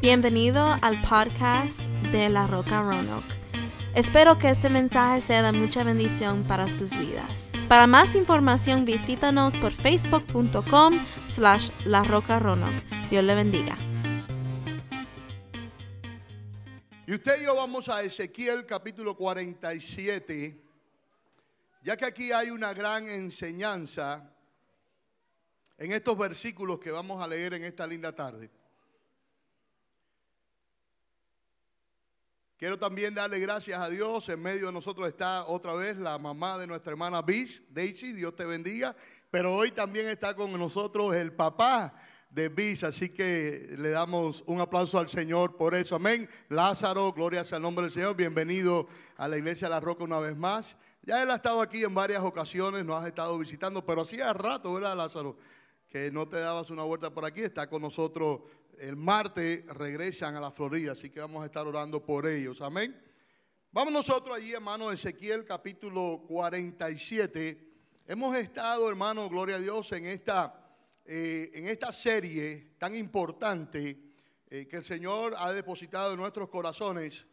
Bienvenido al podcast de La Roca Roanoke. Espero que este mensaje sea de mucha bendición para sus vidas. Para más información visítanos por facebook.com slash La Roca Roanoke. Dios le bendiga. Y usted y yo vamos a Ezequiel capítulo 47, ya que aquí hay una gran enseñanza en estos versículos que vamos a leer en esta linda tarde. Quiero también darle gracias a Dios. En medio de nosotros está otra vez la mamá de nuestra hermana Bis, Daisy, Dios te bendiga. Pero hoy también está con nosotros el papá de Bis, así que le damos un aplauso al Señor por eso. Amén. Lázaro, gloria sea el nombre del Señor. Bienvenido a la iglesia de La Roca una vez más. Ya él ha estado aquí en varias ocasiones, nos has estado visitando, pero hacía rato, ¿verdad, Lázaro? Que no te dabas una vuelta por aquí. Está con nosotros el martes regresan a la Florida, así que vamos a estar orando por ellos. Amén. Vamos nosotros allí, hermano, Ezequiel capítulo 47. Hemos estado, hermano, gloria a Dios, en esta, eh, en esta serie tan importante eh, que el Señor ha depositado en nuestros corazones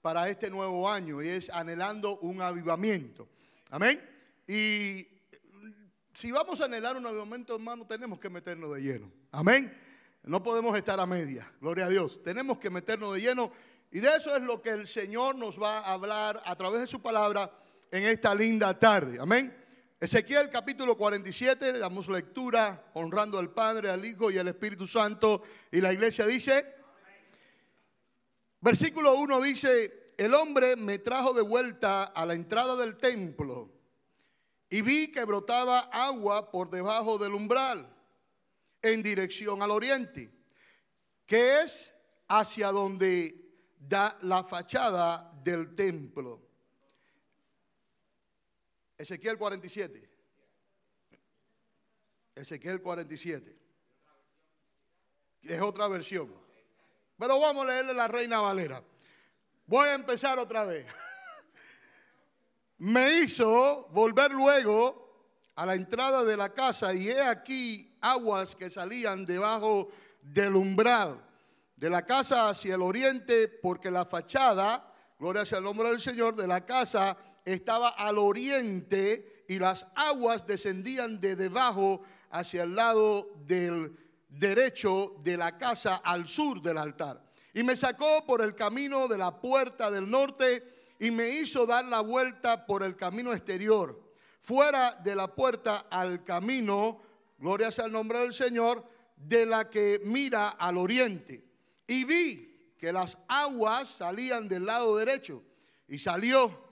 para este nuevo año y es anhelando un avivamiento. Amén. Y si vamos a anhelar un avivamiento, hermano, tenemos que meternos de lleno. Amén. No podemos estar a media, gloria a Dios. Tenemos que meternos de lleno y de eso es lo que el Señor nos va a hablar a través de su palabra en esta linda tarde. Amén. Ezequiel capítulo 47, damos lectura honrando al Padre, al Hijo y al Espíritu Santo. Y la iglesia dice, versículo 1 dice, el hombre me trajo de vuelta a la entrada del templo y vi que brotaba agua por debajo del umbral en dirección al oriente, que es hacia donde da la fachada del templo. Ezequiel 47. Ezequiel 47. Es otra versión. Pero vamos a leerle la Reina Valera. Voy a empezar otra vez. Me hizo volver luego a la entrada de la casa y he aquí aguas que salían debajo del umbral de la casa hacia el oriente, porque la fachada, gloria sea el nombre del Señor, de la casa estaba al oriente y las aguas descendían de debajo hacia el lado del derecho de la casa al sur del altar. Y me sacó por el camino de la puerta del norte y me hizo dar la vuelta por el camino exterior fuera de la puerta al camino, gloria sea el nombre del Señor, de la que mira al oriente. Y vi que las aguas salían del lado derecho y salió,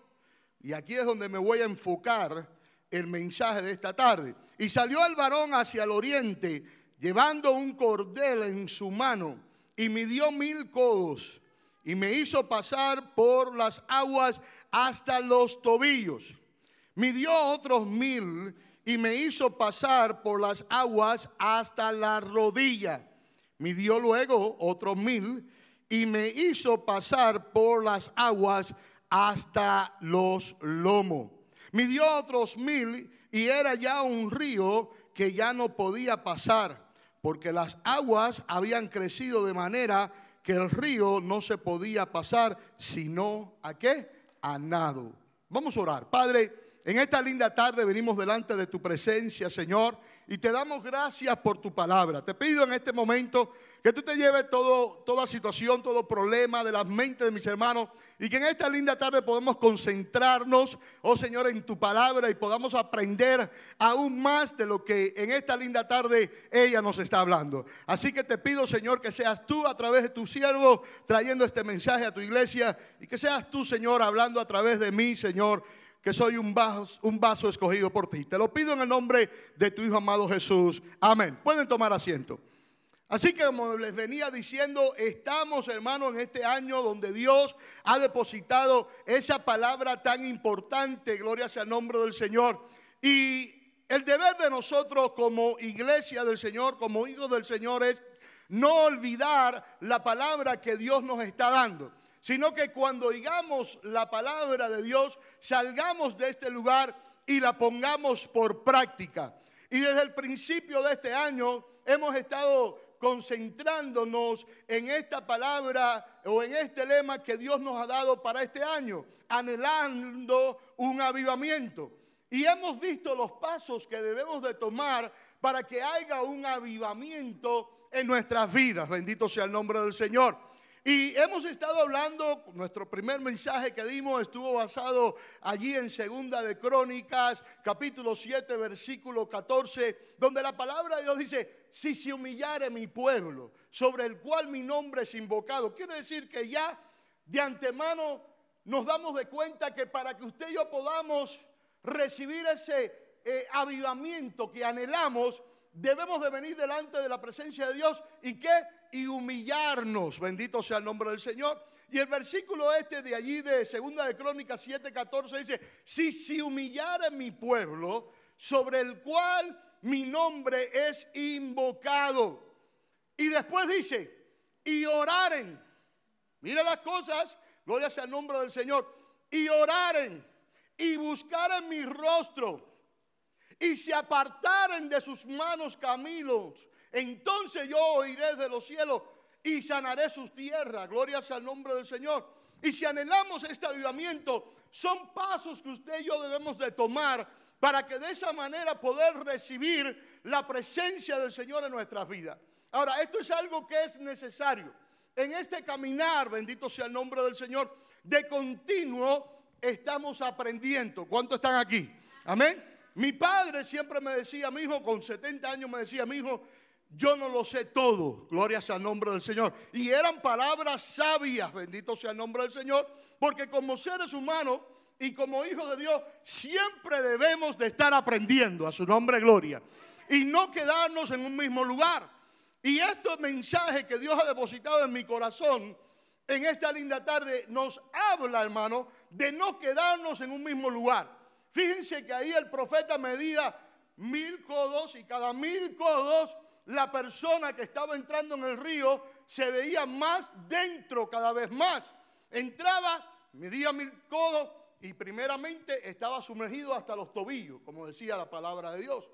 y aquí es donde me voy a enfocar el mensaje de esta tarde. Y salió el varón hacia el oriente, llevando un cordel en su mano, y midió mil codos, y me hizo pasar por las aguas hasta los tobillos midió otros mil y me hizo pasar por las aguas hasta la rodilla. Midió luego otros mil y me hizo pasar por las aguas hasta los lomos. Midió otros mil y era ya un río que ya no podía pasar, porque las aguas habían crecido de manera que el río no se podía pasar, sino a qué? A nado. Vamos a orar. Padre, en esta linda tarde venimos delante de tu presencia, Señor, y te damos gracias por tu palabra. Te pido en este momento que tú te lleves todo, toda situación, todo problema de las mentes de mis hermanos y que en esta linda tarde podamos concentrarnos, oh Señor, en tu palabra y podamos aprender aún más de lo que en esta linda tarde ella nos está hablando. Así que te pido, Señor, que seas tú a través de tu siervo trayendo este mensaje a tu iglesia y que seas tú, Señor, hablando a través de mí, Señor que soy un vaso, un vaso escogido por ti. Te lo pido en el nombre de tu Hijo amado Jesús. Amén. Pueden tomar asiento. Así que como les venía diciendo, estamos hermanos en este año donde Dios ha depositado esa palabra tan importante, gloria sea el nombre del Señor. Y el deber de nosotros como iglesia del Señor, como hijos del Señor, es no olvidar la palabra que Dios nos está dando sino que cuando oigamos la palabra de Dios, salgamos de este lugar y la pongamos por práctica. Y desde el principio de este año hemos estado concentrándonos en esta palabra o en este lema que Dios nos ha dado para este año, anhelando un avivamiento. Y hemos visto los pasos que debemos de tomar para que haya un avivamiento en nuestras vidas. Bendito sea el nombre del Señor. Y hemos estado hablando, nuestro primer mensaje que dimos estuvo basado allí en Segunda de Crónicas, capítulo 7, versículo 14, donde la palabra de Dios dice, si se humillare mi pueblo, sobre el cual mi nombre es invocado. Quiere decir que ya de antemano nos damos de cuenta que para que usted y yo podamos recibir ese eh, avivamiento que anhelamos, debemos de venir delante de la presencia de Dios y que y humillarnos. Bendito sea el nombre del Señor. Y el versículo este de allí de Segunda de Crónicas 7:14 dice, si si humillara mi pueblo, sobre el cual mi nombre es invocado. Y después dice, y oraren. Mira las cosas, gloria sea el nombre del Señor. Y oraren y buscaren mi rostro y se apartaren de sus manos caminos entonces yo oiré de los cielos y sanaré sus tierras. Gloria sea al nombre del Señor. Y si anhelamos este avivamiento, son pasos que usted y yo debemos de tomar para que de esa manera poder recibir la presencia del Señor en nuestras vidas. Ahora, esto es algo que es necesario. En este caminar, bendito sea el nombre del Señor, de continuo estamos aprendiendo. ¿Cuántos están aquí? Amén. Mi padre siempre me decía, mi hijo, con 70 años me decía, mi hijo, yo no lo sé todo, gloria sea el nombre del Señor. Y eran palabras sabias, bendito sea el nombre del Señor, porque como seres humanos y como hijos de Dios, siempre debemos de estar aprendiendo a su nombre gloria. Y no quedarnos en un mismo lugar. Y este mensaje que Dios ha depositado en mi corazón en esta linda tarde nos habla, hermano, de no quedarnos en un mismo lugar. Fíjense que ahí el profeta medía mil codos y cada mil codos la persona que estaba entrando en el río se veía más dentro cada vez más. Entraba, medía mil codos y primeramente estaba sumergido hasta los tobillos, como decía la palabra de Dios.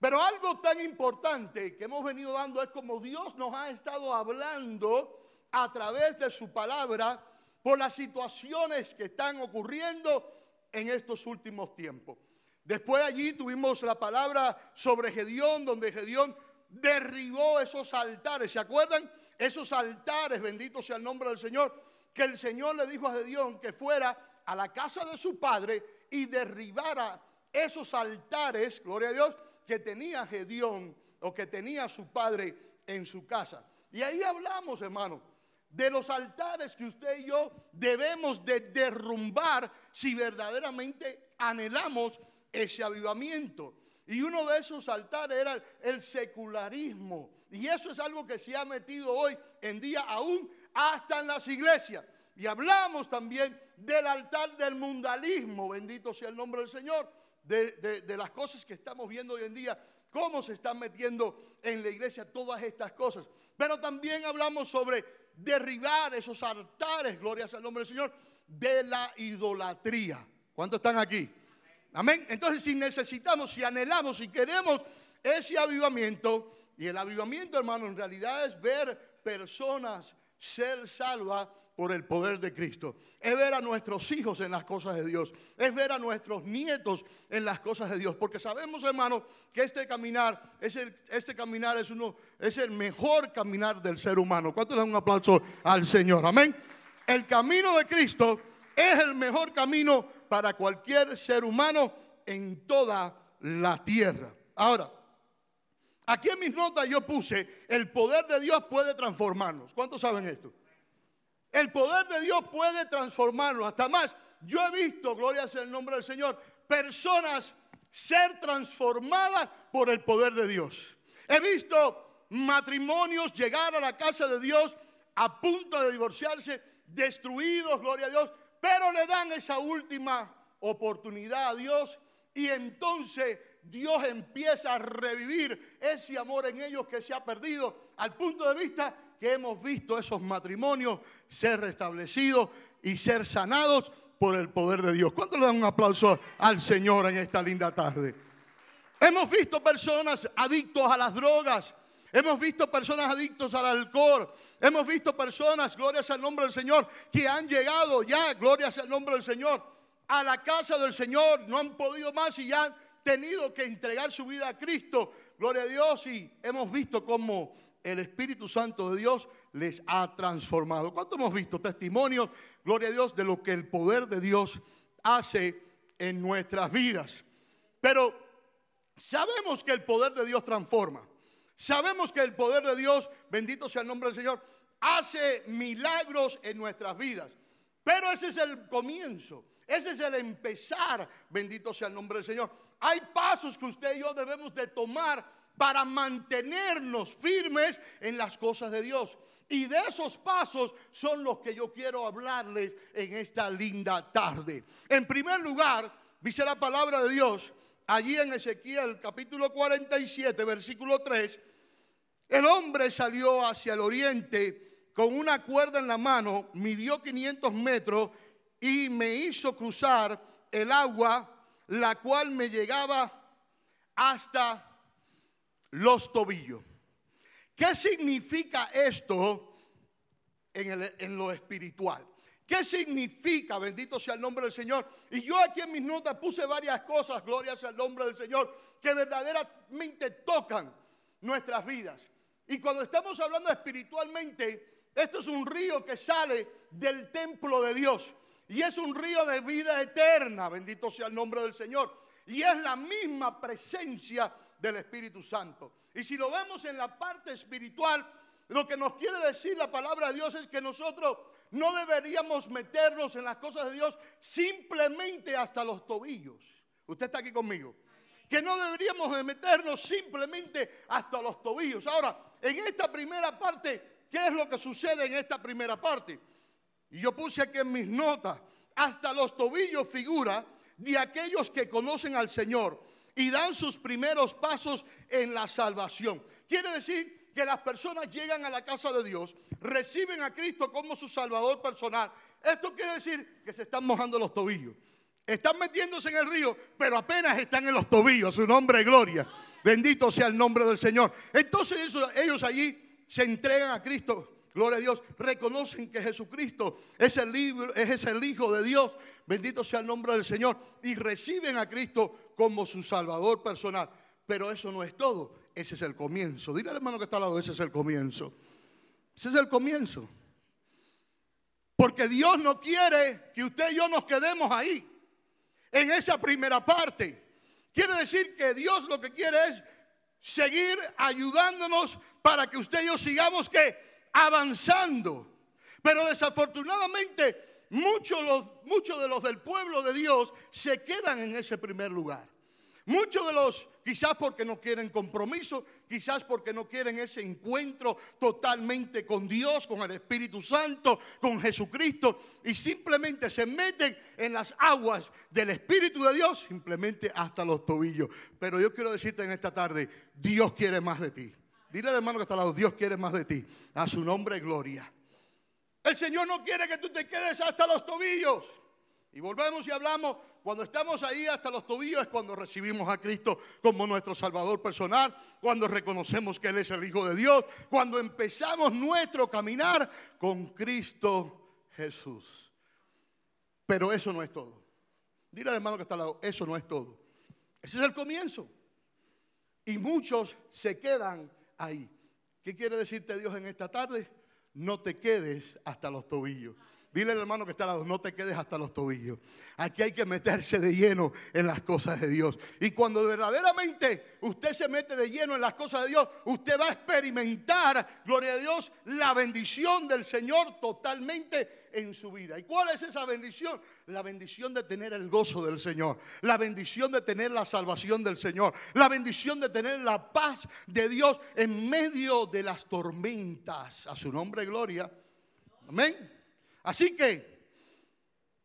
Pero algo tan importante que hemos venido dando es como Dios nos ha estado hablando a través de su palabra por las situaciones que están ocurriendo en estos últimos tiempos. Después allí tuvimos la palabra sobre Gedeón, donde Gedeón derribó esos altares. ¿Se acuerdan? Esos altares, bendito sea el nombre del Señor, que el Señor le dijo a Gedeón que fuera a la casa de su padre y derribara esos altares, gloria a Dios, que tenía Gedeón o que tenía su padre en su casa. Y ahí hablamos, hermano, de los altares que usted y yo debemos de derrumbar si verdaderamente anhelamos ese avivamiento. Y uno de esos altares era el secularismo. Y eso es algo que se ha metido hoy en día aún hasta en las iglesias. Y hablamos también del altar del mundalismo, bendito sea el nombre del Señor, de, las cosas que estamos viendo hoy en día, cómo se están metiendo en la iglesia todas estas cosas. Pero también hablamos sobre derribar esos altares, gloria sea el nombre del Señor, de la idolatría. ¿Cuántos están aquí? Amén. Entonces, si necesitamos, si anhelamos, si queremos ese avivamiento, y el avivamiento, hermano, en realidad es ver personas ser salvas por el poder de Cristo. Es ver a nuestros hijos en las cosas de Dios. Es ver a nuestros nietos en las cosas de Dios. Porque sabemos, hermano, que este caminar, es el, este caminar es, uno, es el mejor caminar del ser humano. ¿Cuánto le dan un aplauso al Señor? Amén. El camino de Cristo es el mejor camino para cualquier ser humano en toda la tierra. Ahora, aquí en mis notas yo puse, el poder de Dios puede transformarnos. ¿Cuántos saben esto? El poder de Dios puede transformarnos. Hasta más, yo he visto, gloria sea el nombre del Señor, personas ser transformadas por el poder de Dios. He visto matrimonios llegar a la casa de Dios a punto de divorciarse, destruidos, gloria a Dios, pero le dan esa última oportunidad a Dios y entonces Dios empieza a revivir ese amor en ellos que se ha perdido al punto de vista que hemos visto esos matrimonios ser restablecidos y ser sanados por el poder de Dios. ¿Cuánto le dan un aplauso al Señor en esta linda tarde? Hemos visto personas adictos a las drogas, Hemos visto personas adictos al alcohol. Hemos visto personas, glorias al nombre del Señor, que han llegado ya, glorias al nombre del Señor, a la casa del Señor. No han podido más y ya han tenido que entregar su vida a Cristo. Gloria a Dios. Y hemos visto cómo el Espíritu Santo de Dios les ha transformado. ¿Cuánto hemos visto testimonios, gloria a Dios, de lo que el poder de Dios hace en nuestras vidas? Pero sabemos que el poder de Dios transforma. Sabemos que el poder de Dios, bendito sea el nombre del Señor, hace milagros en nuestras vidas. Pero ese es el comienzo, ese es el empezar, bendito sea el nombre del Señor. Hay pasos que usted y yo debemos de tomar para mantenernos firmes en las cosas de Dios. Y de esos pasos son los que yo quiero hablarles en esta linda tarde. En primer lugar, dice la palabra de Dios, allí en Ezequiel capítulo 47, versículo 3, el hombre salió hacia el oriente con una cuerda en la mano, midió 500 metros y me hizo cruzar el agua, la cual me llegaba hasta los tobillos. ¿Qué significa esto en, en, lo espiritual? ¿Qué significa, bendito sea el nombre del Señor? Y yo aquí en mis notas puse varias cosas, gloria sea el nombre del Señor, que verdaderamente tocan nuestras vidas. Y cuando estamos hablando espiritualmente, esto es un río que sale del templo de Dios. Y es un río de vida eterna, bendito sea el nombre del Señor. Y es la misma presencia del Espíritu Santo. Y si lo vemos en la parte espiritual, lo que nos quiere decir la palabra de Dios es que nosotros no deberíamos meternos en las cosas de Dios simplemente hasta los tobillos. Usted está aquí conmigo. Que no deberíamos de meternos simplemente hasta los tobillos. Ahora, en esta primera parte, ¿qué es lo que sucede en esta primera parte? Y yo puse aquí en mis notas, hasta los tobillos figura de aquellos que conocen al Señor y dan sus primeros pasos en la salvación. Quiere decir que las personas llegan a la casa de Dios, reciben a Cristo como su Salvador personal. Esto quiere decir que se están mojando los tobillos. Están metiéndose en el río, pero apenas están en los tobillos. Su nombre es gloria. Bendito sea el nombre del Señor. Entonces ellos allí se entregan a Cristo Gloria a Dios. Reconocen que Jesucristo es el, libro, es el Hijo de Dios. Bendito sea el nombre del Señor. Y reciben a Cristo como su Salvador personal. Pero eso no es todo. Ese es el comienzo. Dile al hermano que está al lado, ese es el comienzo. Ese es el comienzo. Porque Dios no quiere que usted y yo nos quedemos ahí. En esa primera parte. Quiere decir que Dios lo que quiere es seguir ayudándonos para que usted y yo sigamos que avanzando. Pero desafortunadamente muchos, muchos de los del pueblo de Dios se quedan en ese primer lugar. Muchos de los, quizás porque no quieren compromiso, quizás porque no quieren ese encuentro totalmente con Dios, con el Espíritu Santo, con Jesucristo, y simplemente se meten en las aguas del Espíritu de Dios, simplemente hasta los tobillos. Pero yo quiero decirte en esta tarde, Dios quiere más de ti. Dile al hermano que está al lado, Dios quiere más de ti. A su nombre, gloria. El Señor no quiere que tú te quedes hasta los tobillos. Y volvemos y hablamos, cuando estamos ahí hasta los tobillos es cuando recibimos a Cristo como nuestro Salvador personal, cuando reconocemos que Él es el Hijo de Dios, cuando empezamos nuestro caminar con Cristo Jesús. Pero eso no es todo. Dile al hermano que está al lado, eso no es todo. Ese es el comienzo. Y muchos se quedan ahí. ¿Qué quiere decirte Dios en esta tarde? No te quedes hasta los tobillos. Dile al hermano que está al lado, no te quedes hasta los tobillos. Aquí hay que meterse de lleno en las cosas de Dios. Y cuando verdaderamente usted se mete de lleno en las cosas de Dios, usted va a experimentar, gloria a Dios, la bendición del Señor totalmente en su vida. ¿Y cuál es esa bendición? La bendición de tener el gozo del Señor, la bendición de tener la salvación del Señor, la bendición de tener la paz de Dios en medio de las tormentas. A su nombre, gloria. Amén. Así que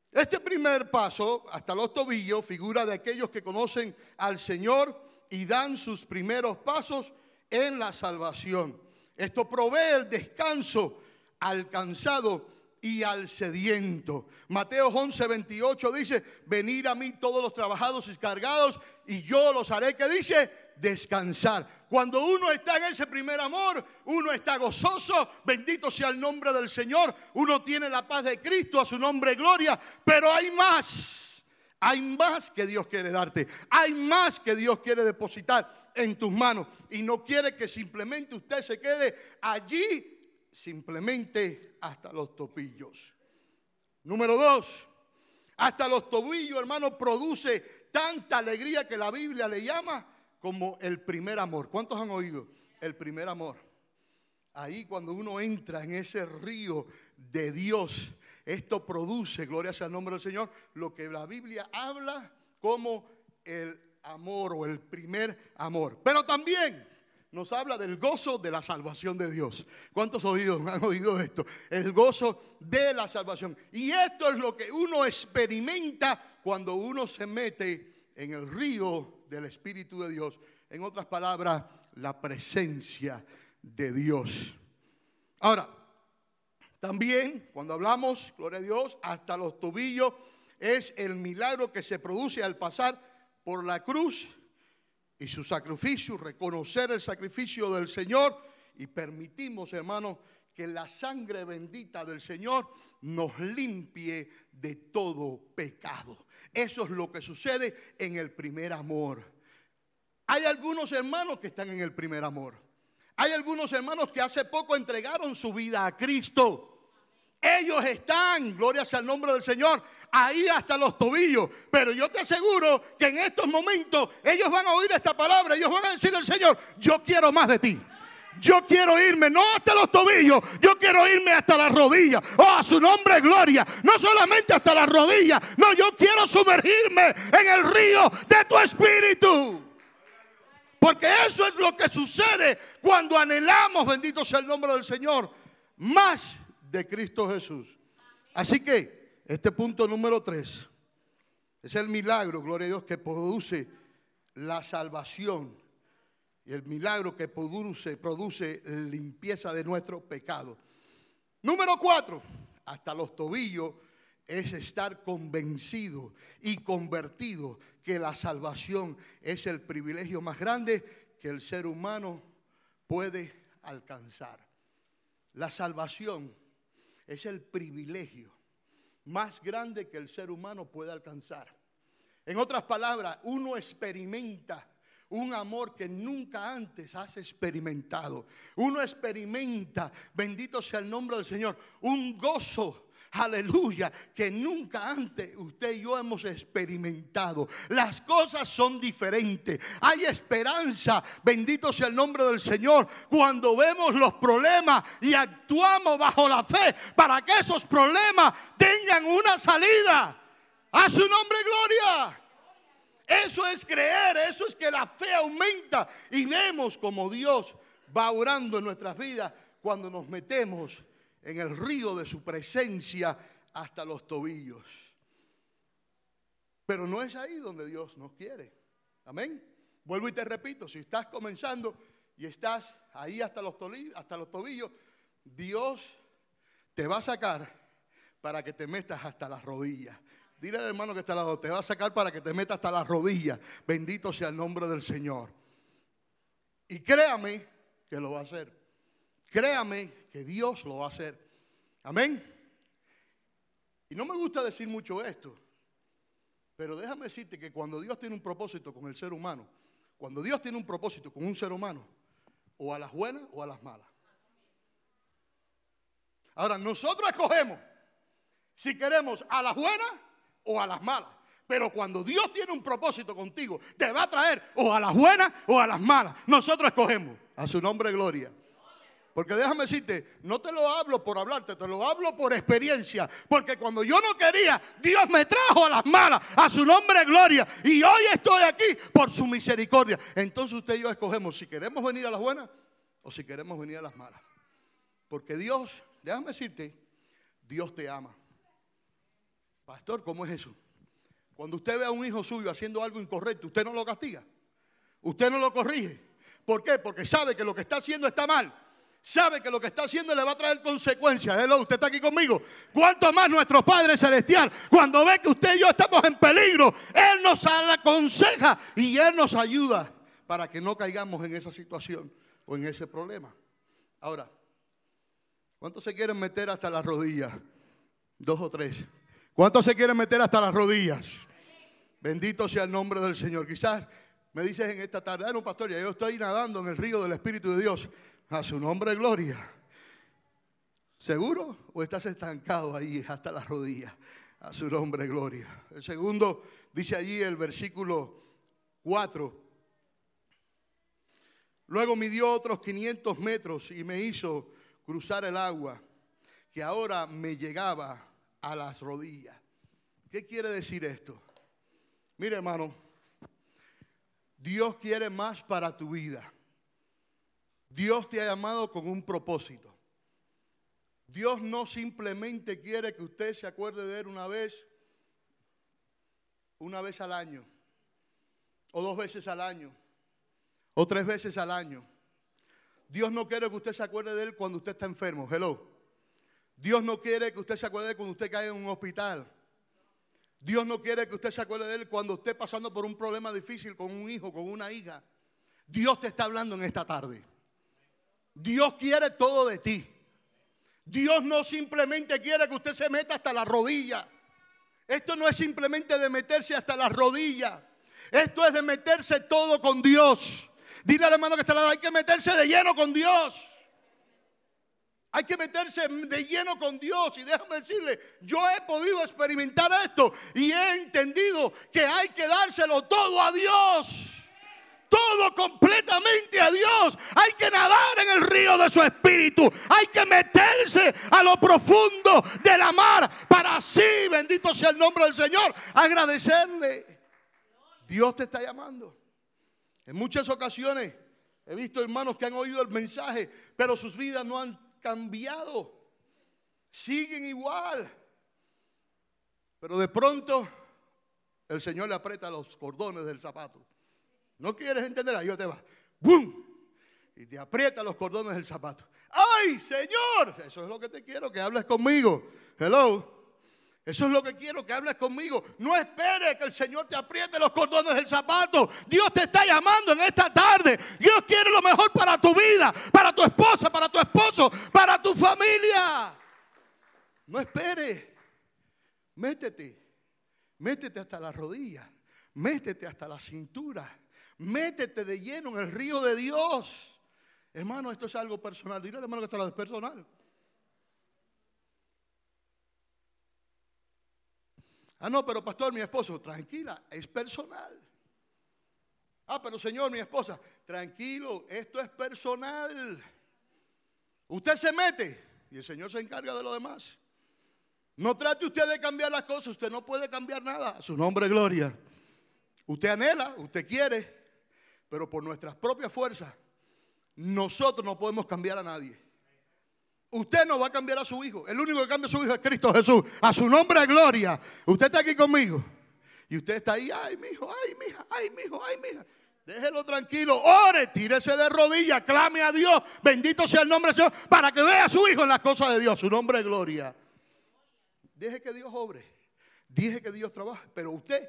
este primer paso, hasta los tobillos, figura de aquellos que conocen al Señor y dan sus primeros pasos en la salvación. Esto provee el descanso alcanzado y al sediento. Mateo 11, 28 dice, venid a mí todos los trabajados y cargados y yo los haré, que dice, descansar. Cuando uno está en ese primer amor, uno está gozoso, bendito sea el nombre del Señor, uno tiene la paz de Cristo, a su nombre gloria, pero hay más. Hay más que Dios quiere darte. Hay más que Dios quiere depositar en tus manos. Y no quiere que simplemente usted se quede allí simplemente hasta los topillos. Número dos, hasta los tobillos, hermano, produce tanta alegría que la Biblia le llama como el primer amor. ¿Cuántos han oído? El primer amor. Ahí cuando uno entra en ese río de Dios, esto produce, gloria sea el nombre del Señor, lo que la Biblia habla como el amor o el primer amor. Pero también nos habla del gozo de la salvación de Dios. ¿Cuántos oídos han oído esto? El gozo de la salvación. Y esto es lo que uno experimenta cuando uno se mete en el río del Espíritu de Dios. En otras palabras, la presencia de Dios. Ahora, también cuando hablamos, gloria a Dios, hasta los tobillos, es el milagro que se produce al pasar por la cruz y su sacrificio, reconocer el sacrificio del Señor y permitimos, hermanos, que la sangre bendita del Señor nos limpie de todo pecado. Eso es lo que sucede en el primer amor. Hay algunos hermanos que están en el primer amor. Hay algunos hermanos que hace poco entregaron su vida a Cristo. Ellos están, gloria sea el nombre del Señor, ahí hasta los tobillos. Pero yo te aseguro que en estos momentos ellos van a oír esta palabra. Ellos van a decirle al Señor, yo quiero más de ti. Yo quiero irme no hasta los tobillos, yo quiero irme hasta las rodillas. Oh, a su nombre gloria. No solamente hasta las rodillas, no, yo quiero sumergirme en el río de tu espíritu. Porque eso es lo que sucede cuando anhelamos, bendito sea el nombre del Señor, más de Cristo Jesús. Así que este punto número tres es el milagro, gloria a Dios, que produce la salvación y el milagro que produce, produce limpieza de nuestro pecado. Número cuatro, hasta los tobillos es estar convencido y convertido que la salvación es el privilegio más grande que el ser humano puede alcanzar. La salvación es el privilegio más grande que el ser humano puede alcanzar. En otras palabras, uno experimenta un amor que nunca antes has experimentado. Uno experimenta, bendito sea el nombre del Señor, un gozo aleluya, que nunca antes usted y yo hemos experimentado. Las cosas son diferentes. Hay esperanza, bendito sea el nombre del Señor, cuando vemos los problemas y actuamos bajo la fe para que esos problemas tengan una salida. A su nombre, gloria. Eso es creer, eso es que la fe aumenta y vemos como Dios va orando en nuestras vidas cuando nos metemos en el río de su presencia hasta los tobillos. Pero no es ahí donde Dios nos quiere. Amén. Vuelvo y te repito, si estás comenzando y estás ahí hasta los, tobillos, Dios te va a sacar para que te metas hasta las rodillas. Dile al hermano que está al lado, te va a sacar para que te metas hasta las rodillas. Bendito sea el nombre del Señor. Y créame que lo va a hacer. Créame que Dios lo va a hacer. Amén. Y no me gusta decir mucho esto, pero déjame decirte que cuando Dios tiene un propósito con el ser humano, cuando Dios tiene un propósito con un ser humano, o a las buenas o a las malas. Ahora, nosotros escogemos si queremos a las buenas o a las malas. Pero cuando Dios tiene un propósito contigo, te va a traer o a las buenas o a las malas. Nosotros escogemos. A su nombre, gloria. Porque déjame decirte, no te lo hablo por hablarte, te lo hablo por experiencia. Porque cuando yo no quería, Dios me trajo a las malas, a su nombre gloria. Y hoy estoy aquí por su misericordia. Entonces usted y yo escogemos si queremos venir a las buenas o si queremos venir a las malas. Porque Dios, déjame decirte, Dios te ama. Pastor, ¿cómo es eso? Cuando usted ve a un hijo suyo haciendo algo incorrecto, usted no lo castiga. Usted no lo corrige. ¿Por qué? Porque sabe que lo que está haciendo está mal. Sabe que lo que está haciendo le va a traer consecuencias. Hello, usted está aquí conmigo. Cuanto más nuestro Padre Celestial, cuando ve que usted y yo estamos en peligro, Él nos aconseja y Él nos ayuda para que no caigamos en esa situación o en ese problema. Ahora, ¿cuántos se quieren meter hasta las rodillas? Dos o tres. ¿Cuántos se quieren meter hasta las rodillas? Bendito sea el nombre del Señor. Quizás me dices en esta tarde, ah, pastor, ya yo estoy nadando en el río del Espíritu de Dios. A su nombre, gloria. ¿Seguro? ¿O estás estancado ahí hasta las rodillas? A su nombre, gloria. El segundo, dice allí el versículo 4. Luego midió otros 500 metros y me hizo cruzar el agua, que ahora me llegaba a las rodillas. ¿Qué quiere decir esto? Mire, hermano, Dios quiere más para tu vida. Dios te ha llamado con un propósito. Dios no simplemente quiere que usted se acuerde de Él una vez, una vez al año, o dos veces al año, o tres veces al año. Dios no quiere que usted se acuerde de Él cuando usted está enfermo. Hello. Dios no quiere que usted se acuerde de Él cuando usted cae en un hospital. Dios no quiere que usted se acuerde de Él cuando esté pasando por un problema difícil con un hijo, con una hija. Dios te está hablando en esta tarde. Dios quiere todo de ti. Dios no simplemente quiere que usted se meta hasta la rodilla. Esto no es simplemente de meterse hasta la rodilla. Esto es de meterse todo con Dios. Dile al hermano que está al lado, hay que meterse de lleno con Dios. Hay que meterse de lleno con Dios. Y déjame decirle, yo he podido experimentar esto y he entendido que hay que dárselo todo a Dios todo completamente a Dios. Hay que nadar en el río de su espíritu. Hay que meterse a lo profundo de la mar para así, bendito sea el nombre del Señor, agradecerle. Dios te está llamando. En muchas ocasiones he visto hermanos que han oído el mensaje, pero sus vidas no han cambiado. Siguen igual. Pero de pronto el Señor le aprieta los cordones del zapato. ¿No quieres entender? Ahí te va. ¡Bum! Y te aprieta los cordones del zapato. ¡Ay, Señor! Eso es lo que te quiero, que hables conmigo. Hello. Eso es lo que quiero, que hables conmigo. No espere que el Señor te apriete los cordones del zapato. Dios te está llamando en esta tarde. Dios quiere lo mejor para tu vida, para tu esposa, para tu esposo, para tu familia. No espere. Métete. Métete hasta la rodilla. Métete hasta la cintura. Métete de lleno en el río de Dios. Hermano, esto es algo personal. Dile al hermano que esto es personal. Ah, no, pero pastor, mi esposo, tranquila, es personal. Ah, pero señor, mi esposa, tranquilo, esto es personal. Usted se mete y el Señor se encarga de lo demás. No trate usted de cambiar las cosas, usted no puede cambiar nada. Su nombre es gloria. Usted anhela, usted quiere, pero por nuestras propias fuerzas, nosotros no podemos cambiar a nadie. Usted no va a cambiar a su hijo. El único que cambia a su hijo es Cristo Jesús. A su nombre de gloria. Usted está aquí conmigo. Y usted está ahí, ay, mi hijo, ay, mi hija, ay, mi hijo, ay, mi hija. Déjelo tranquilo, ore, tírese de rodillas, clame a Dios. Bendito sea el nombre del Señor para que vea a su hijo en las cosas de Dios. Su nombre de gloria. Deje que Dios obre. Deje que Dios trabaje. Pero usted,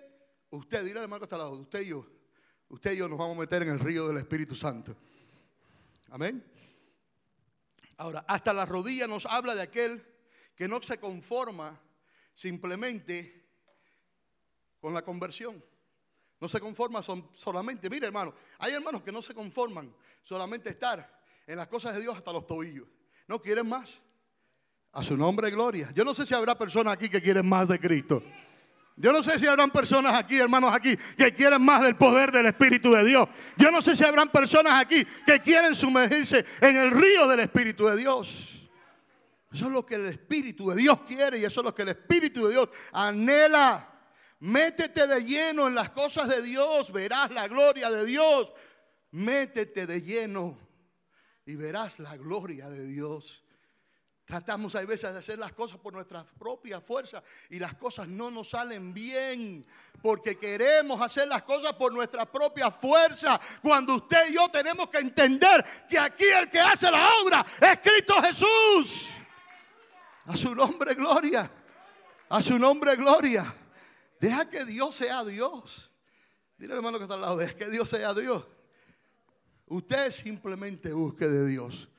usted, dile al hermano que está lado, usted y yo, usted y yo nos vamos a meter en el río del Espíritu Santo. Amén. Ahora, hasta la rodilla nos habla de aquel que no se conforma simplemente con la conversión. No se conforma solamente, mire hermano, hay hermanos que no se conforman solamente estar en las cosas de Dios hasta los tobillos. No quieren más. A su nombre, gloria. Yo no sé si habrá personas aquí que quieren más de Cristo. Yo no sé si habrán personas aquí, hermanos aquí, que quieren más del poder del Espíritu de Dios. Yo no sé si habrán personas aquí que quieren sumergirse en el río del Espíritu de Dios. Eso es lo que el Espíritu de Dios quiere y eso es lo que el Espíritu de Dios anhela. Métete de lleno en las cosas de Dios, verás la gloria de Dios. Métete de lleno y verás la gloria de Dios. Tratamos a veces de hacer las cosas por nuestra propia fuerza y las cosas no nos salen bien porque queremos hacer las cosas por nuestra propia fuerza. Cuando usted y yo tenemos que entender que aquí el que hace la obra es Cristo Jesús. A su nombre gloria. A su nombre gloria. Deja que Dios sea Dios. Dile hermano que está al lado, deja que Dios sea Dios. Usted simplemente busque de Dios.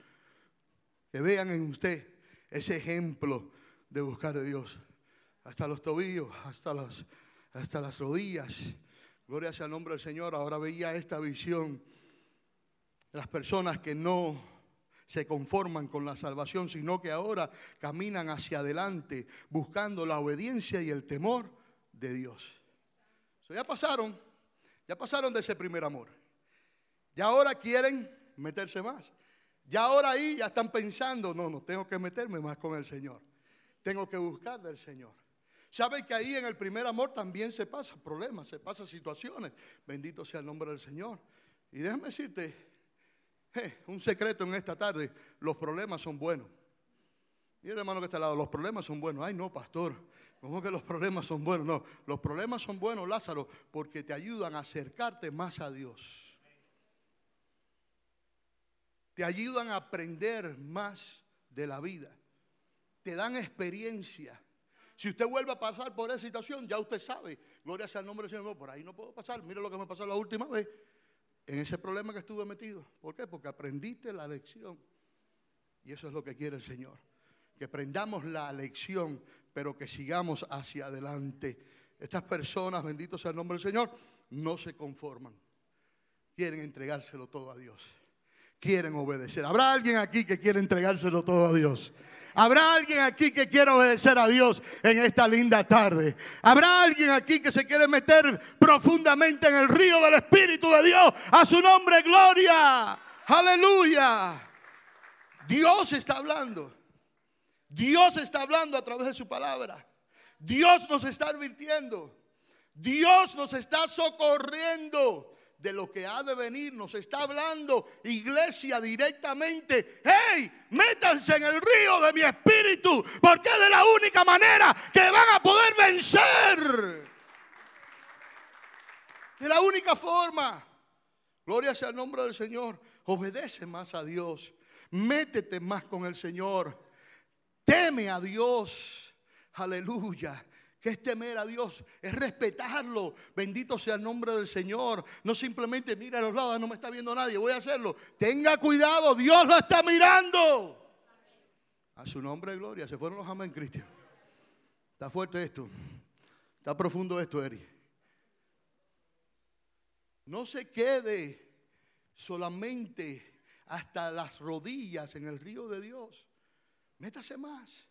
Que vean en usted ese ejemplo de buscar a Dios. Hasta los tobillos, hasta las, hasta las rodillas. Gloria sea el nombre del Señor. Ahora veía esta visión las personas que no se conforman con la salvación, sino que ahora caminan hacia adelante buscando la obediencia y el temor de Dios. ya pasaron, ya pasaron de ese primer amor. Y ahora quieren meterse más. Ya ahora ahí ya están pensando, no, no tengo que meterme más con el Señor. Tengo que buscar del Señor. ¿Sabe que ahí en el primer amor también se pasan problemas, se pasan situaciones? Bendito sea el nombre del Señor. Y déjame decirte, un secreto en esta tarde, los problemas son buenos. Y el hermano que está al lado, los problemas son buenos. Ay, no, pastor, ¿cómo que los problemas son buenos? No, los problemas son buenos, Lázaro, porque te ayudan a acercarte más a Dios te ayudan a aprender más de la vida, te dan experiencia. Si usted vuelve a pasar por esa situación, ya usted sabe, gloria sea el nombre del Señor, por ahí no puedo pasar. Mire lo que me pasó la última vez, en ese problema que estuve metido. ¿Por qué? Porque aprendiste la lección. Y eso es lo que quiere el Señor. Que aprendamos la lección, pero que sigamos hacia adelante. Estas personas, bendito sea el nombre del Señor, no se conforman. Quieren entregárselo todo a Dios quieren obedecer. ¿Habrá alguien aquí que quiere entregárselo todo a Dios? ¿Habrá alguien aquí que quiere obedecer a Dios en esta linda tarde? ¿Habrá alguien aquí que se quiere meter profundamente en el río del Espíritu de Dios? A su nombre, gloria. Aleluya. Dios está hablando. Dios está hablando a través de su palabra. Dios nos está advirtiendo. Dios nos está socorriendo de lo que ha de venir. Nos está hablando iglesia directamente. ¡Hey! Métanse en el río de mi espíritu, porque es de la única manera que van a poder vencer. De la única forma. Gloria sea el nombre del Señor. Obedece más a Dios. Métete más con el Señor. Teme a Dios. Aleluya que es temer a Dios, es respetarlo. Bendito sea el nombre del Señor. No simplemente mira a los lados, no me está viendo nadie, voy a hacerlo. Tenga cuidado, Dios lo está mirando. A su nombre, gloria. Se fueron los amén, Cristian. Está fuerte esto. Está profundo esto, Eri. No se quede solamente hasta las rodillas en el río de Dios. Métase más.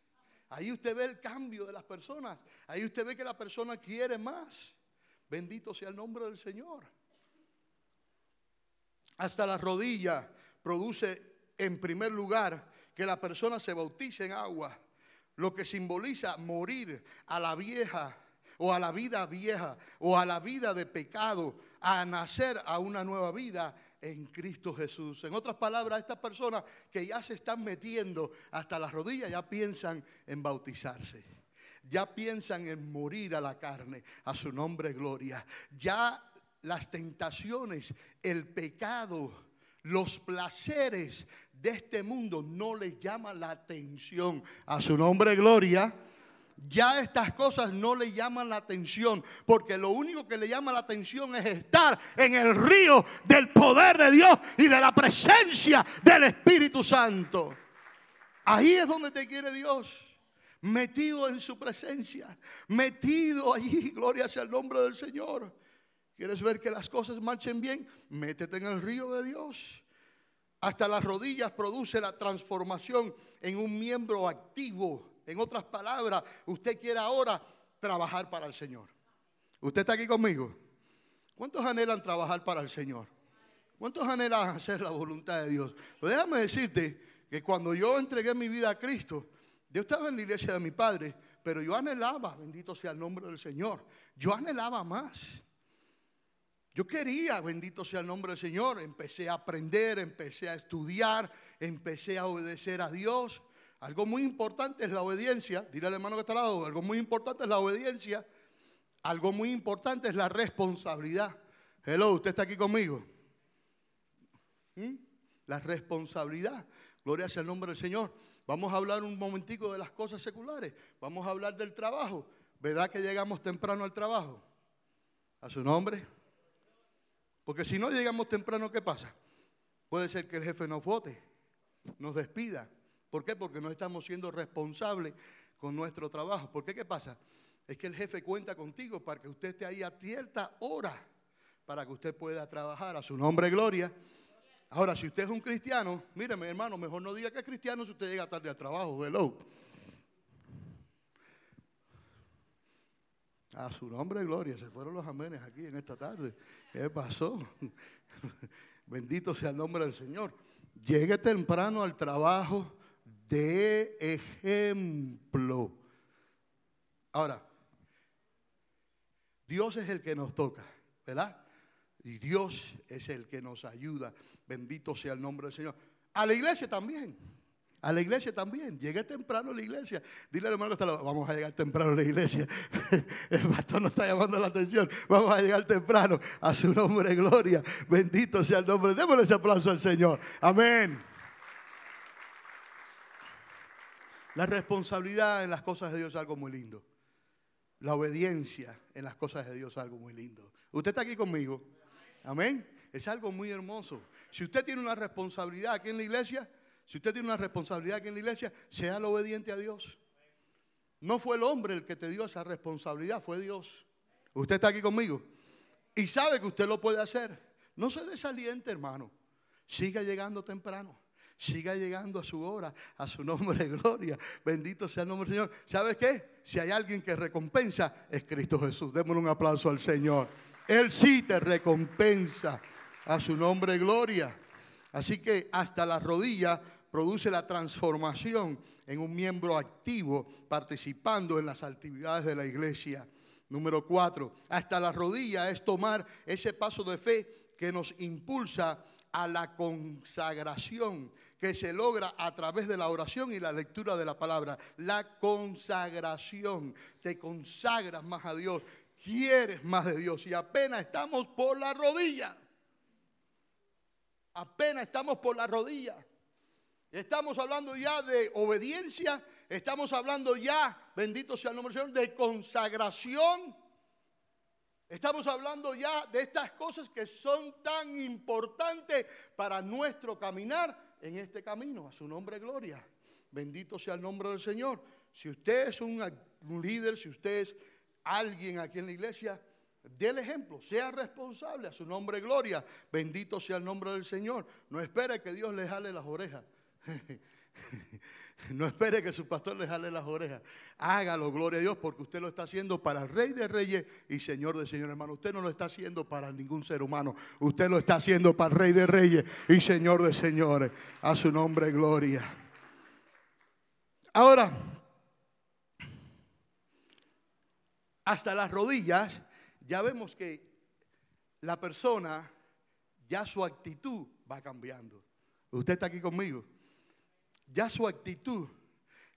Ahí usted ve el cambio de las personas. Ahí usted ve que la persona quiere más. Bendito sea el nombre del Señor. Hasta la rodilla produce en primer lugar que la persona se bautice en agua, lo que simboliza morir a la vieja o a la vida vieja o a la vida de pecado, a nacer a una nueva vida en Cristo Jesús. En otras palabras, estas personas que ya se están metiendo hasta las rodillas ya piensan en bautizarse. Ya piensan en morir a la carne, a su nombre gloria. Ya las tentaciones, el pecado, los placeres de este mundo no les llaman la atención. A su nombre gloria ya estas cosas no le llaman la atención, porque lo único que le llama la atención es estar en el río del poder de Dios y de la presencia del Espíritu Santo. Ahí es donde te quiere Dios, metido en su presencia, metido allí, gloria sea el nombre del Señor. ¿Quieres ver que las cosas marchen bien? Métete en el río de Dios. Hasta las rodillas produce la transformación en un miembro activo en otras palabras, usted quiere ahora trabajar para el Señor. ¿Usted está aquí conmigo? ¿Cuántos anhelan trabajar para el Señor? ¿Cuántos anhelan hacer la voluntad de Dios? Pues déjame decirte que cuando yo entregué mi vida a Cristo, yo estaba en la iglesia de mi padre, pero yo anhelaba, bendito sea el nombre del Señor, yo anhelaba más. Yo quería, bendito sea el nombre del Señor, empecé a aprender, empecé a estudiar, empecé a obedecer a Dios. Algo muy importante es la obediencia. Dile al hermano que está al lado, algo muy importante es la obediencia. Algo muy importante es la responsabilidad. Hello, ¿usted está aquí conmigo? ¿Mm? La responsabilidad. Gloria sea el nombre del Señor. Vamos a hablar un momentico de las cosas seculares. Vamos a hablar del trabajo. ¿Verdad que llegamos temprano al trabajo? ¿A su nombre? Porque si no llegamos temprano, ¿qué pasa? Puede ser que el jefe nos vote, nos despida. ¿Por qué? Porque no estamos siendo responsables con nuestro trabajo. ¿Por qué? ¿Qué pasa? Es que el jefe cuenta contigo para que usted esté ahí a cierta hora, para que usted pueda trabajar. A su nombre, gloria. Ahora, si usted es un cristiano, míreme hermano, mejor no diga que es cristiano si usted llega tarde al trabajo. Hello. A su nombre, gloria. Se fueron los amenes aquí en esta tarde. ¿Qué pasó? Bendito sea el nombre del Señor. Llegue temprano al trabajo de ejemplo. Ahora, Dios es el que nos toca, ¿verdad? Y Dios es el que nos ayuda. Bendito sea el nombre del Señor. A la iglesia también. A la iglesia también. Llegué temprano a la iglesia. Dile al hermano que vamos a llegar temprano a la iglesia. El pastor no está llamando la atención. Vamos a llegar temprano a su nombre, gloria. Bendito sea el nombre. Démosle ese aplauso al Señor. Amén. La responsabilidad en las cosas de Dios es algo muy lindo. La obediencia en las cosas de Dios es algo muy lindo. ¿Usted está aquí conmigo? Amén. Es algo muy hermoso. Si usted tiene una responsabilidad aquí en la iglesia, si usted tiene una responsabilidad aquí en la iglesia, sea lo obediente a Dios. No fue el hombre el que te dio esa responsabilidad, fue Dios. Usted está aquí conmigo y sabe que usted lo puede hacer. No se desaliente, hermano. Siga llegando temprano. Siga llegando a su hora, a su nombre de gloria. Bendito sea el nombre del Señor. ¿Sabe qué? Si hay alguien que recompensa, es Cristo Jesús. Démosle un aplauso al Señor. Él sí te recompensa a su nombre gloria. Así que hasta la rodilla produce la transformación en un miembro activo participando en las actividades de la iglesia. Número cuatro, hasta la rodilla es tomar ese paso de fe que nos impulsa a la consagración que se logra a través de la oración y la lectura de la palabra. La consagración, te consagras más a Dios, quieres más de Dios y apenas estamos por la rodilla. Apenas estamos por la rodilla. Estamos hablando ya de obediencia, estamos hablando ya, bendito sea el nombre del Señor, de consagración. Estamos hablando ya de estas cosas que son tan importantes para nuestro caminar en este camino. A su nombre, gloria. Bendito sea el nombre del Señor. Si usted es un, líder, si usted es alguien aquí en la iglesia, dé el ejemplo, sea responsable a su nombre gloria. Bendito sea el nombre del Señor. No espere que Dios le jale las orejas. No espere que su pastor le jale las orejas. Hágalo, gloria a Dios, porque usted lo está haciendo para el Rey de Reyes y Señor de Señores. Hermano, usted no lo está haciendo para ningún ser humano. Usted lo está haciendo para el Rey de Reyes y Señor de Señores. A su nombre, gloria. Ahora, hasta las rodillas, ya vemos que la persona, ya su actitud va cambiando. Usted está aquí conmigo. Ya su actitud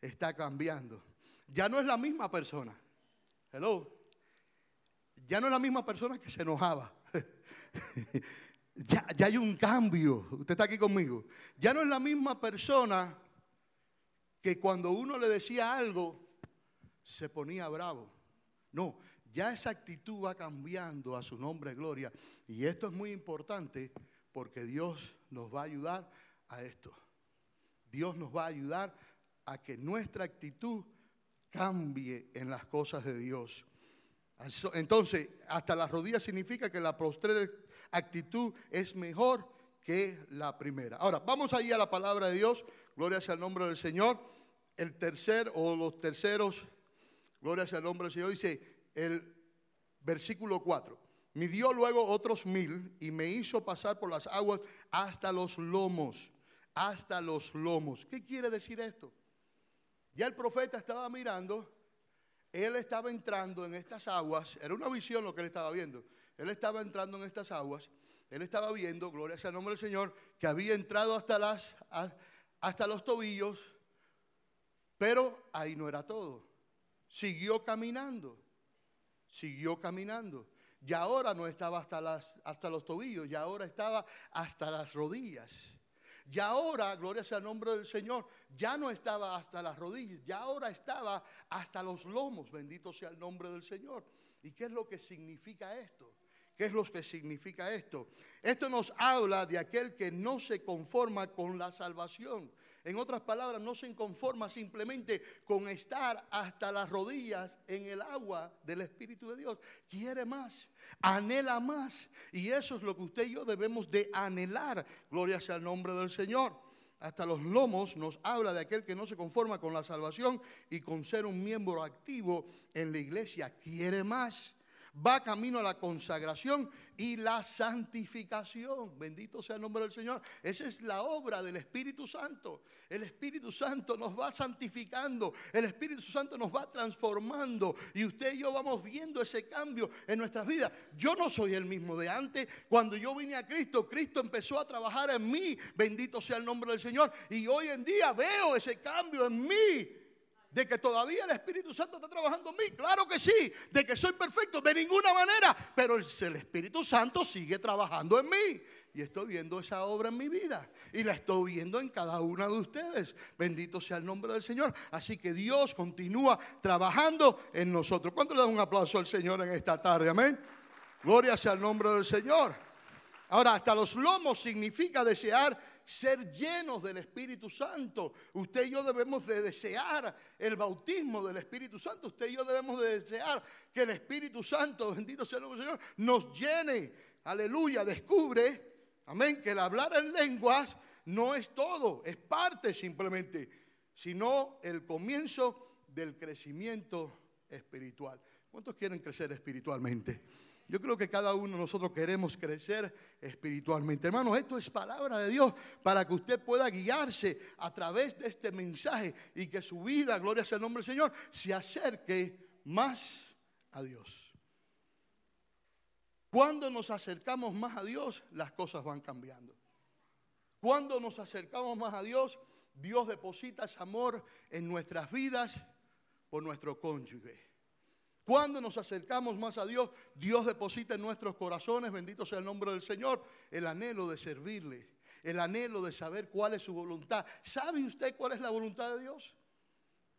está cambiando. Ya no es la misma persona. Hello. Ya no es la misma persona que se enojaba. ya, ya hay un cambio. Usted está aquí conmigo. Ya no es la misma persona que cuando uno le decía algo se ponía bravo. No, ya esa actitud va cambiando a su nombre, gloria. Y esto es muy importante porque Dios nos va a ayudar a esto. Dios nos va a ayudar a que nuestra actitud cambie en las cosas de Dios. Entonces, hasta las rodillas significa que la postrera actitud es mejor que la primera. Ahora, vamos ahí a la palabra de Dios. Gloria sea el nombre del Señor. El tercer o los terceros Gloria sea el nombre del Señor. Dice el versículo 4. Midió luego otros mil y me hizo pasar por las aguas hasta los lomos. Hasta los lomos. ¿Qué quiere decir esto? Ya el profeta estaba mirando, él estaba entrando en estas aguas, era una visión lo que él estaba viendo. Él estaba entrando en estas aguas, él estaba viendo, gloria sea el nombre del Señor, que había entrado hasta, las, hasta los tobillos Pero ahí no era todo. Siguió caminando, siguió caminando. Y ahora no estaba hasta, las, hasta los tobillos, y ahora estaba hasta las rodillas. Y ahora, gloria sea el nombre del Señor, ya no estaba hasta las rodillas, ya ahora estaba hasta los lomos, bendito sea el nombre del Señor. ¿Y qué es lo que significa esto? ¿Qué es lo que significa esto? Esto nos habla de aquel que no se conforma con la salvación. En otras palabras, no se conforma simplemente con estar hasta las rodillas en el agua del Espíritu de Dios. Quiere más, anhela más. Y eso es lo que usted y yo debemos de anhelar. Gloria sea el nombre del Señor. Hasta los lomos nos habla de aquel que no se conforma con la salvación y con ser un miembro activo en la iglesia. Quiere más va camino a la consagración y la santificación. Bendito sea el nombre del Señor. Esa es la obra del Espíritu Santo. El Espíritu Santo nos va santificando, el Espíritu Santo nos va transformando y usted y yo vamos viendo ese cambio en nuestras vidas. Yo no soy el mismo de antes. Cuando yo vine a Cristo, Cristo empezó a trabajar en mí. Bendito sea el nombre del Señor. Y hoy en día veo ese cambio en mí de que todavía el Espíritu Santo está trabajando en mí. Claro que sí. De que soy perfecto. De ninguna manera. Pero el Espíritu Santo sigue trabajando en mí. Y estoy viendo esa obra en mi vida. Y la estoy viendo en cada una de ustedes. Bendito sea el nombre del Señor. Así que Dios continúa trabajando en nosotros. ¿Cuánto le dan un aplauso al Señor en esta tarde? Amén. Gloria sea el nombre del Señor. Ahora, hasta los lomos significa desear ser llenos del Espíritu Santo. Usted y yo debemos de desear el bautismo del Espíritu Santo. Usted y yo debemos de desear que el Espíritu Santo, bendito sea el nombre del Señor, nos llene. Aleluya, descubre, amén, que el hablar en lenguas no es todo, es parte simplemente, sino el comienzo del crecimiento espiritual. ¿Cuántos quieren crecer espiritualmente? Yo creo que cada uno de nosotros queremos crecer espiritualmente. Hermanos, esto es palabra de Dios para que usted pueda guiarse a través de este mensaje y que su vida, gloria sea el nombre del Señor, se acerque más a Dios. Cuando nos acercamos más a Dios, las cosas van cambiando. Cuando nos acercamos más a Dios, Dios deposita ese amor en nuestras vidas por nuestro cónyuge. Cuando nos acercamos más a Dios, Dios deposita en nuestros corazones, bendito sea el nombre del Señor, el anhelo de servirle, el anhelo de saber cuál es su voluntad. ¿Sabe usted cuál es la voluntad de Dios?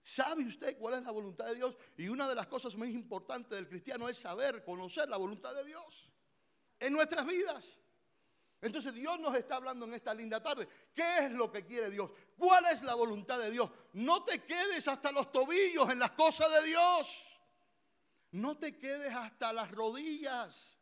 ¿Sabe usted cuál es la voluntad de Dios? Y una de las cosas más importantes del cristiano es saber, conocer la voluntad de Dios en nuestras vidas. Entonces Dios nos está hablando en esta linda tarde. ¿Qué es lo que quiere Dios? ¿Cuál es la voluntad de Dios? No te quedes hasta los tobillos en las cosas de Dios. No te quedes hasta las rodillas.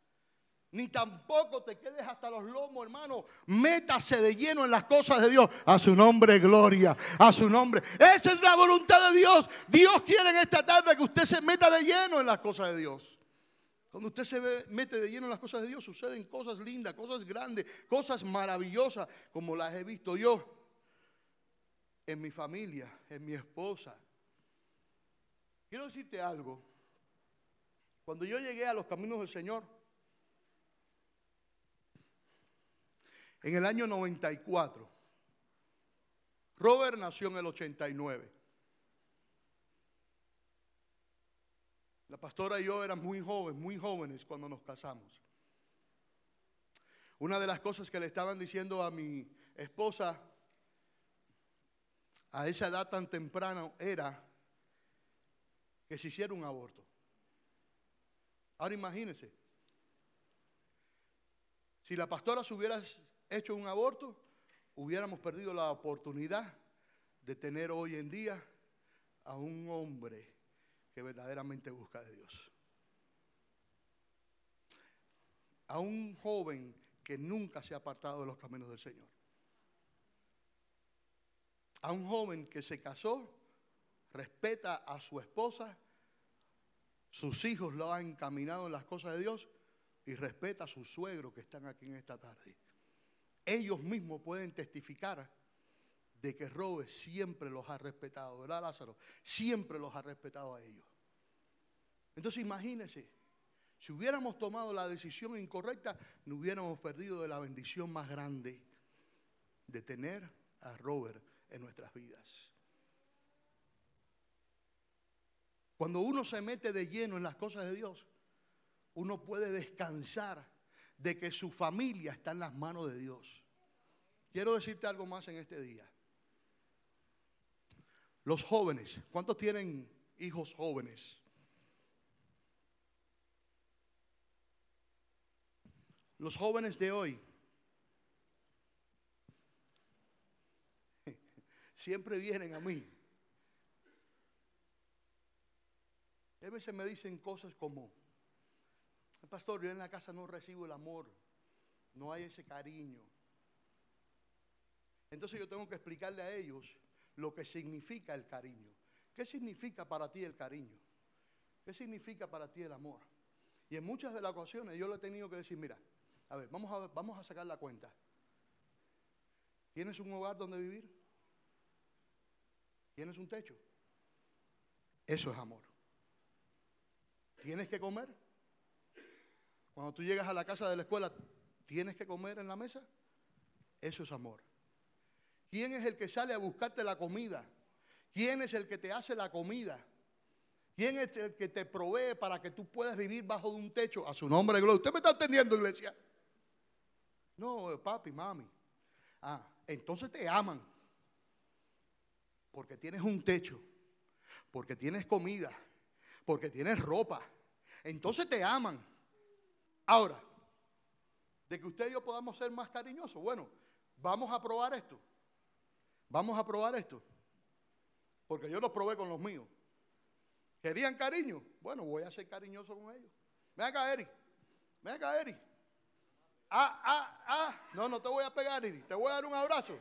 Ni tampoco te quedes hasta los lomos, hermano. Métase de lleno en las cosas de Dios. A su nombre, gloria. A su nombre. Esa es la voluntad de Dios. Dios quiere en esta tarde que usted se meta de lleno en las cosas de Dios. Cuando usted se mete de lleno en las cosas de Dios, suceden cosas lindas, cosas grandes, cosas maravillosas, como las he visto yo en mi familia, en mi esposa. Quiero decirte algo. Cuando yo llegué a los caminos del Señor, en el año 94, Robert nació en el 89. La pastora y yo éramos muy jóvenes, muy jóvenes cuando nos casamos. Una de las cosas que le estaban diciendo a mi esposa a esa edad tan temprana era que se hiciera un aborto. Ahora imagínense, si la pastora se hubiera hecho un aborto, hubiéramos perdido la oportunidad de tener hoy en día a un hombre que verdaderamente busca de Dios. A un joven que nunca se ha apartado de los caminos del Señor. A un joven que se casó, respeta a su esposa sus hijos lo han encaminado en las cosas de Dios y respeta a sus suegros que están aquí en esta tarde. Ellos mismos pueden testificar de que Robe siempre los ha respetado, ¿verdad Lázaro? Siempre los ha respetado a ellos. Entonces imagínense, si hubiéramos tomado la decisión incorrecta, no hubiéramos perdido de la bendición más grande de tener a Robert en nuestras vidas. Cuando uno se mete de lleno en las cosas de Dios, uno puede descansar de que su familia está en las manos de Dios. Quiero decirte algo más en este día. Los jóvenes, ¿cuántos tienen hijos jóvenes? Los jóvenes de hoy siempre vienen a mí. A veces me dicen cosas como, pastor, yo en la casa no recibo el amor, no hay ese cariño. Entonces yo tengo que explicarle a ellos lo que significa el cariño. ¿Qué significa para ti el cariño? ¿Qué significa para ti el amor? Y en muchas de las ocasiones yo le he tenido que decir, mira, a ver, vamos a, vamos a sacar la cuenta. ¿Tienes un hogar donde vivir? ¿Tienes un techo? Eso es amor. ¿Tienes que comer? Cuando tú llegas a la casa de la escuela, ¿tienes que comer en la mesa? Eso es amor. ¿Quién es el que sale a buscarte la comida? ¿Quién es el que te hace la comida? ¿Quién es el que te provee para que tú puedas vivir bajo un techo? A su nombre, gloria. ¿Usted me está entendiendo, iglesia? No, papi, mami. Ah, entonces te aman. Porque tienes un techo. Porque tienes comida. Porque tienes ropa. Entonces te aman. Ahora, de que usted y yo podamos ser más cariñosos. Bueno, vamos a probar esto. Vamos a probar esto. Porque yo lo probé con los míos. ¿Querían cariño? Bueno, voy a ser cariñoso con ellos. Ven acá, Eri. Ven acá, Eri. Ah, ah, ah. No, no te voy a pegar, Eri. Te voy a dar un abrazo.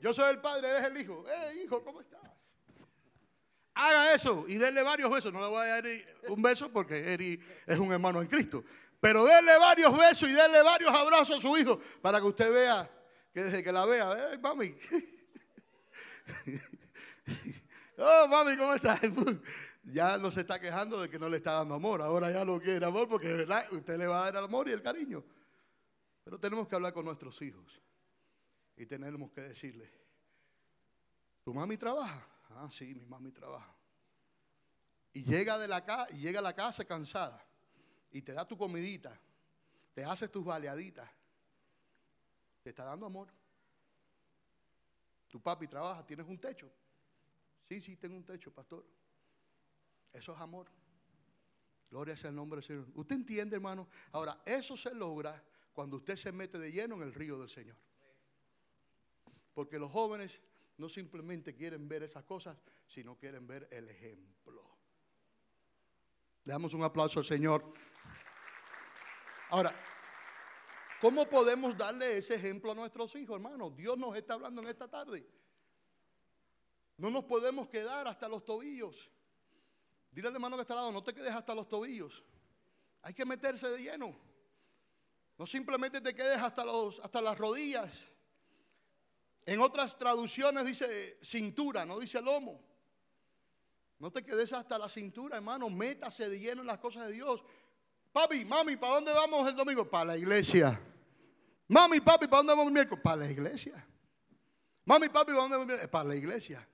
Yo soy el padre, eres el hijo. Eh, hijo, ¿cómo estás? Haga eso y denle varios besos. No le voy a dar un beso porque Eri es un hermano en Cristo. Pero denle varios besos y denle varios abrazos a su hijo para que usted vea que desde que la vea, mami. oh, mami, ¿cómo estás? Ya no se está quejando de que no le está dando amor. Ahora ya no quiere amor porque ¿verdad? usted le va a dar el amor y el cariño. Pero tenemos que hablar con nuestros hijos y tenemos que decirle, ¿tu mami trabaja? Ah, sí, mi mami trabaja. Y llega, de la y llega a la casa cansada y te da tu comidita, te hace tus baleaditas, te está dando amor. Tu papi trabaja, tienes un techo. Sí, sí, tengo un techo, pastor. Eso es amor. Gloria sea el nombre del Señor. ¿Usted entiende, hermano? Ahora, eso se logra cuando usted se mete de lleno en el río del Señor. Porque los jóvenes no simplemente quieren ver esas cosas, sino quieren ver el ejemplo. Le damos un aplauso al Señor. Ahora, ¿cómo podemos darle ese ejemplo a nuestros hijos, hermano? Dios nos está hablando en esta tarde. No nos podemos quedar hasta los tobillos. Dile al hermano que está al lado, no te quedes hasta los tobillos. Hay que meterse de lleno. No simplemente te quedes hasta, los, hasta las rodillas. En otras traducciones dice cintura, no dice lomo. No te quedes hasta la cintura, hermano. Métase de lleno en las cosas de Dios. Papi, mami, ¿para dónde vamos el domingo? Para la iglesia. Mami, papi, ¿para dónde vamos el miércoles? Para la iglesia. Mami, papi, ¿para dónde vamos el Para la iglesia.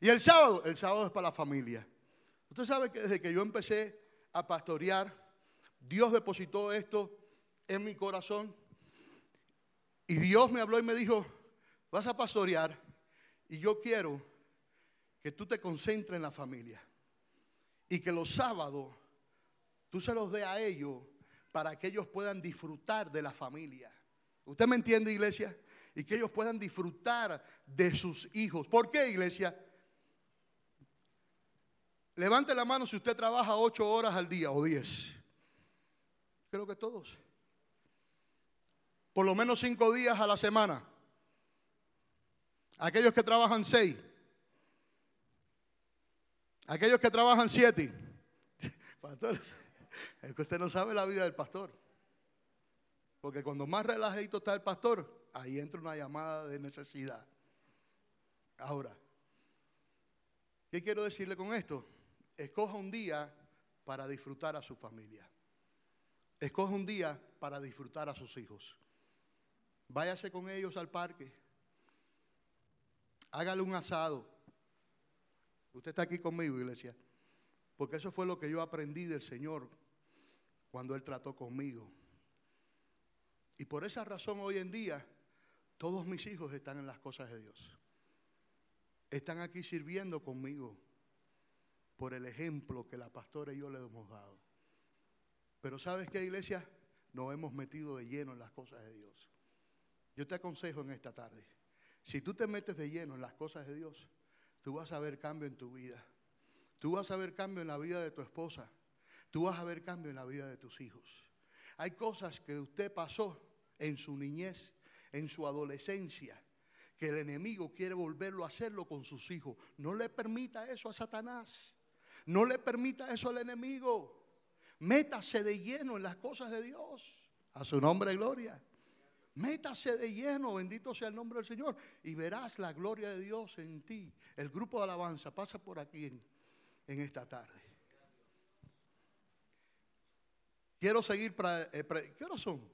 Y el sábado, el sábado es para la familia. Usted sabe que desde que yo empecé a pastorear, Dios depositó esto en mi corazón. Y Dios me habló y me dijo, vas a pastorear y yo quiero que tú te concentres en la familia y que los sábados tú se los dé a ellos para que ellos puedan disfrutar de la familia. ¿Usted me entiende, iglesia? Y que ellos puedan disfrutar de sus hijos. ¿Por qué, iglesia? Levante la mano si usted trabaja ocho horas al día o diez. Creo que todos. Por lo menos cinco días a la semana. Aquellos que trabajan seis. Aquellos que trabajan siete. Pastor, es que usted no sabe la vida del pastor. Porque cuando más relajadito está el pastor, ahí entra una llamada de necesidad. Ahora, ¿qué quiero decirle con esto? Escoja un día para disfrutar a su familia. Escoja un día para disfrutar a sus hijos. Váyase con ellos al parque. Hágale un asado. Usted está aquí conmigo, iglesia. Porque eso fue lo que yo aprendí del Señor cuando Él trató conmigo. Y por esa razón hoy en día todos mis hijos están en las cosas de Dios. Están aquí sirviendo conmigo por el ejemplo que la pastora y yo le hemos dado. Pero ¿sabes qué, iglesia? Nos hemos metido de lleno en las cosas de Dios. Yo te aconsejo en esta tarde, si tú te metes de lleno en las cosas de Dios, tú vas a ver cambio en tu vida. Tú vas a ver cambio en la vida de tu esposa. Tú vas a ver cambio en la vida de tus hijos. Hay cosas que usted pasó en su niñez, en su adolescencia, que el enemigo quiere volverlo a hacerlo con sus hijos. No le permita eso a Satanás. No le permita eso al enemigo. Métase de lleno en las cosas de Dios. A su nombre, gloria. Métase de lleno, bendito sea el nombre del Señor, y verás la gloria de Dios en ti. El grupo de alabanza pasa por aquí en, en esta tarde. Quiero seguir. Para, eh, ¿Qué horas son?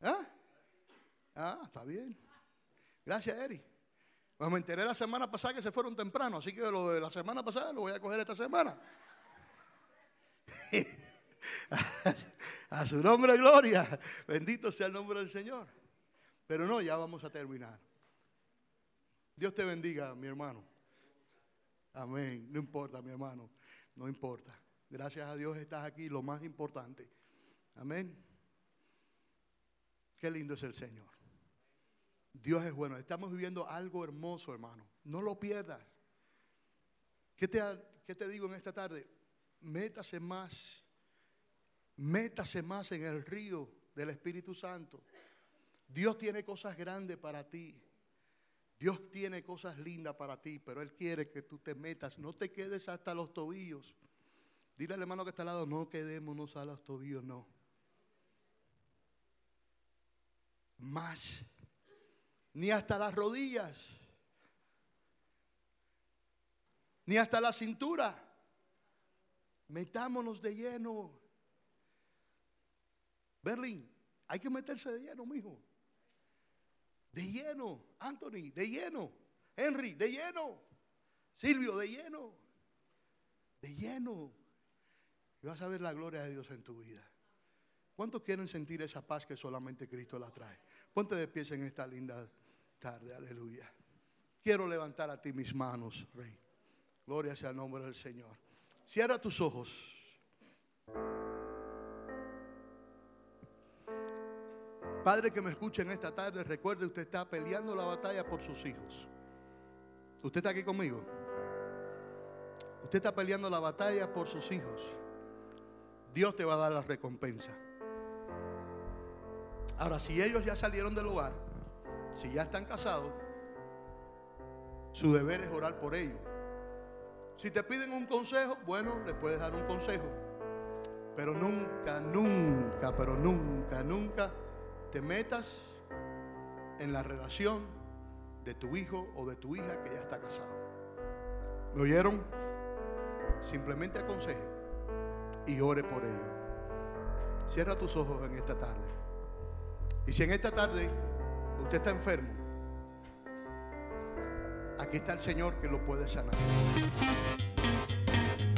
¿Ah? ah, está bien. Gracias, Eri. Pues me enteré la semana pasada que se fueron temprano, así que lo de la semana pasada lo voy a coger esta semana. a su nombre, gloria. Bendito sea el nombre del Señor. Pero no, ya vamos a terminar. Dios te bendiga, mi hermano. Amén. No importa, mi hermano. No importa. Gracias a Dios estás aquí, lo más importante. Amén. Qué lindo es el Señor. Dios es bueno. Estamos viviendo algo hermoso, hermano. No lo pierdas. ¿Qué te, qué te digo en esta tarde? Métase más. Métase más en el río del Espíritu Santo. Dios tiene cosas grandes para ti. Dios tiene cosas lindas para ti, pero Él quiere que tú te metas. No te quedes hasta los tobillos. Dile al hermano que está al lado, no quedémonos a los tobillos, no. Más. Ni hasta las rodillas. Ni hasta la cintura. Metámonos de lleno. Berlín, hay que meterse de lleno, mijo. De lleno. Anthony, de lleno. Henry, de lleno. Silvio, de lleno. De lleno. Y vas a ver la gloria de Dios en tu vida. ¿Cuántos quieren sentir esa paz que solamente Cristo la trae? Ponte de pie en esta linda tarde, aleluya. Quiero levantar a ti mis manos, Rey. Gloria sea el nombre del Señor. Cierra tus ojos. Padre que me escuche en esta tarde, recuerde, usted está peleando la batalla por sus hijos. ¿Usted está aquí conmigo? Usted está peleando la batalla por sus hijos. Dios te va a dar la recompensa. Ahora, si ellos ya salieron del hogar, si ya están casados, su deber es orar por ellos. Si te piden un consejo, bueno, les puedes dar un consejo. Pero nunca, nunca, pero nunca, nunca te metas en la relación de tu hijo o de tu hija que ya está casado. ¿Me oyeron? Simplemente aconseje y ore por ello. Cierra tus ojos en esta tarde. Y si en esta tarde usted está enfermo, aquí está el Señor que lo puede sanar.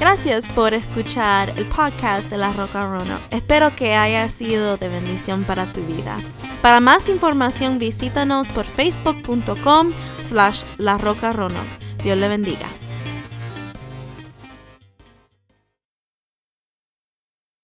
Gracias por escuchar el podcast de La Roca Rono. Espero que haya sido de bendición para tu vida. Para más información visítanos por facebook.com slash La Roca. Dios le bendiga.